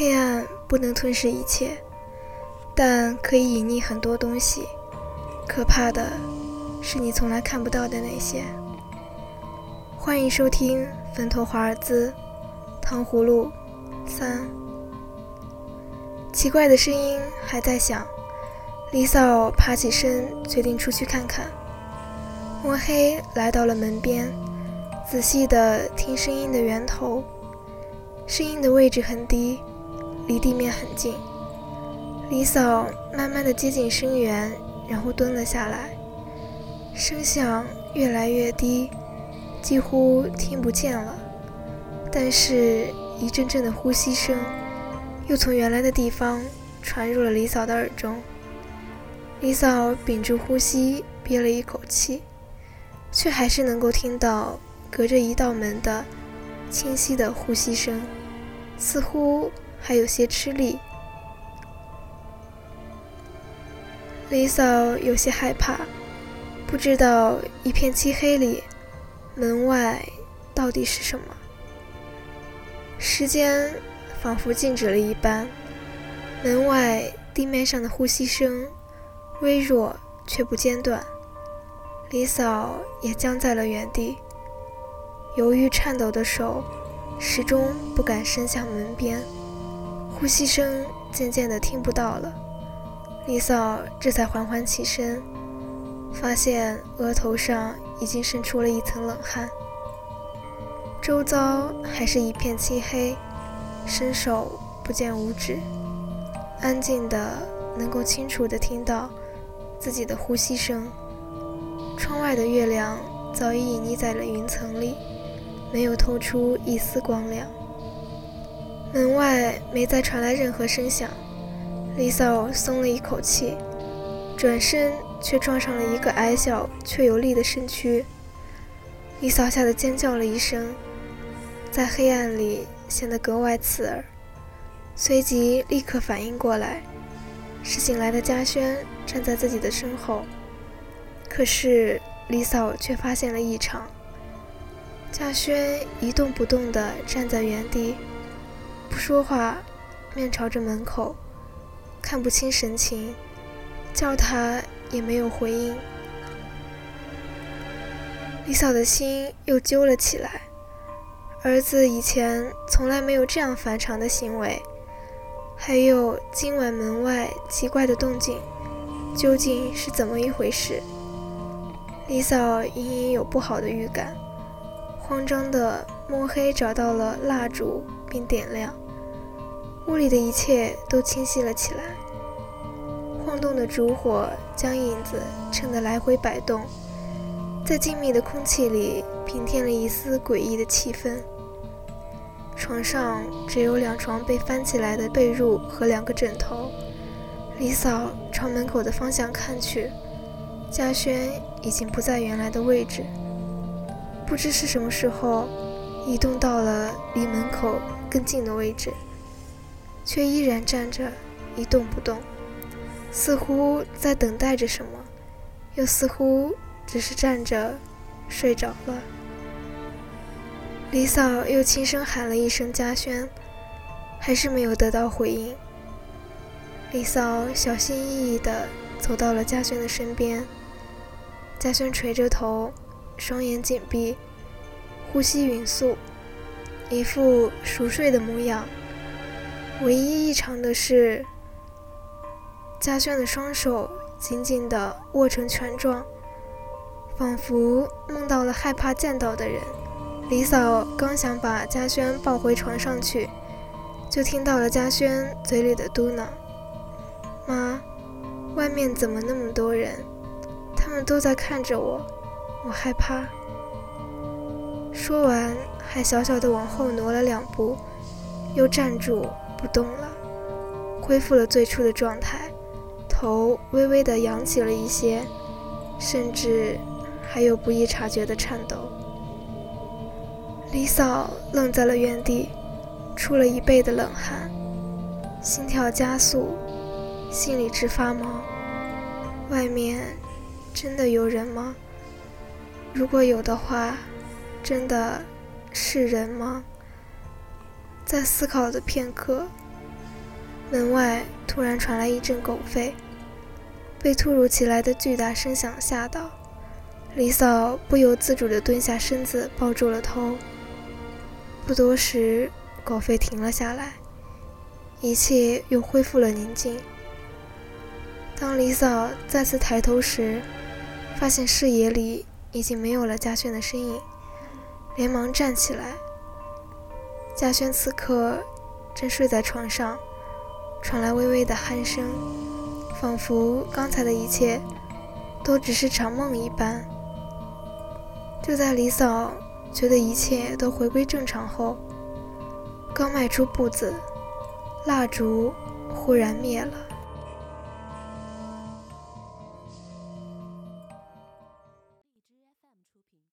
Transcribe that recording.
黑暗不能吞噬一切，但可以隐匿很多东西。可怕的是你从来看不到的那些。欢迎收听《坟头华尔兹》，糖葫芦三。奇怪的声音还在响，李嫂爬起身，决定出去看看。摸黑来到了门边，仔细地听声音的源头。声音的位置很低，离地面很近。李嫂慢慢地接近声源，然后蹲了下来。声响越来越低，几乎听不见了。但是，一阵阵的呼吸声又从原来的地方传入了李嫂的耳中。李嫂屏住呼吸，憋了一口气，却还是能够听到隔着一道门的清晰的呼吸声。似乎还有些吃力，李嫂有些害怕，不知道一片漆黑里，门外到底是什么。时间仿佛静止了一般，门外地面上的呼吸声微弱却不间断，李嫂也僵在了原地，犹豫颤抖的手。始终不敢伸向门边，呼吸声渐渐的听不到了。李嫂这才缓缓起身，发现额头上已经渗出了一层冷汗。周遭还是一片漆黑，伸手不见五指，安静的能够清楚的听到自己的呼吸声。窗外的月亮早已隐匿在了云层里。没有透出一丝光亮，门外没再传来任何声响，李嫂松了一口气，转身却撞上了一个矮小却有力的身躯，李嫂吓得尖叫了一声，在黑暗里显得格外刺耳，随即立刻反应过来，是醒来的嘉轩站在自己的身后，可是李嫂却发现了异常。嘉轩一动不动地站在原地，不说话，面朝着门口，看不清神情，叫他也没有回应。李嫂的心又揪了起来，儿子以前从来没有这样反常的行为，还有今晚门外奇怪的动静，究竟是怎么一回事？李嫂隐隐有不好的预感。慌张的摸黑找到了蜡烛，并点亮，屋里的一切都清晰了起来。晃动的烛火将影子衬得来回摆动，在静谧的空气里平添了一丝诡异的气氛。床上只有两床被翻起来的被褥和两个枕头。李嫂朝门口的方向看去，嘉轩已经不在原来的位置。不知是什么时候，移动到了离门口更近的位置，却依然站着一动不动，似乎在等待着什么，又似乎只是站着睡着了。李嫂又轻声喊了一声“嘉轩”，还是没有得到回应。李嫂小心翼翼地走到了嘉轩的身边，嘉轩垂着头。双眼紧闭，呼吸匀速，一副熟睡的模样。唯一异常的是，嘉轩的双手紧紧地握成拳状，仿佛梦到了害怕见到的人。李嫂刚想把嘉轩抱回床上去，就听到了嘉轩嘴里的嘟囔：“妈，外面怎么那么多人？他们都在看着我。”我害怕。说完，还小小的往后挪了两步，又站住不动了，恢复了最初的状态，头微微的扬起了一些，甚至还有不易察觉的颤抖。李嫂愣在了原地，出了一背的冷汗，心跳加速，心里直发毛。外面真的有人吗？如果有的话，真的是人吗？在思考的片刻，门外突然传来一阵狗吠，被突如其来的巨大声响吓到，李嫂不由自主地蹲下身子，抱住了头。不多时，狗吠停了下来，一切又恢复了宁静。当李嫂再次抬头时，发现视野里已经没有了嘉轩的身影，连忙站起来。嘉轩此刻正睡在床上，传来微微的鼾声，仿佛刚才的一切都只是场梦一般。就在李嫂觉得一切都回归正常后，刚迈出步子，蜡烛忽然灭了。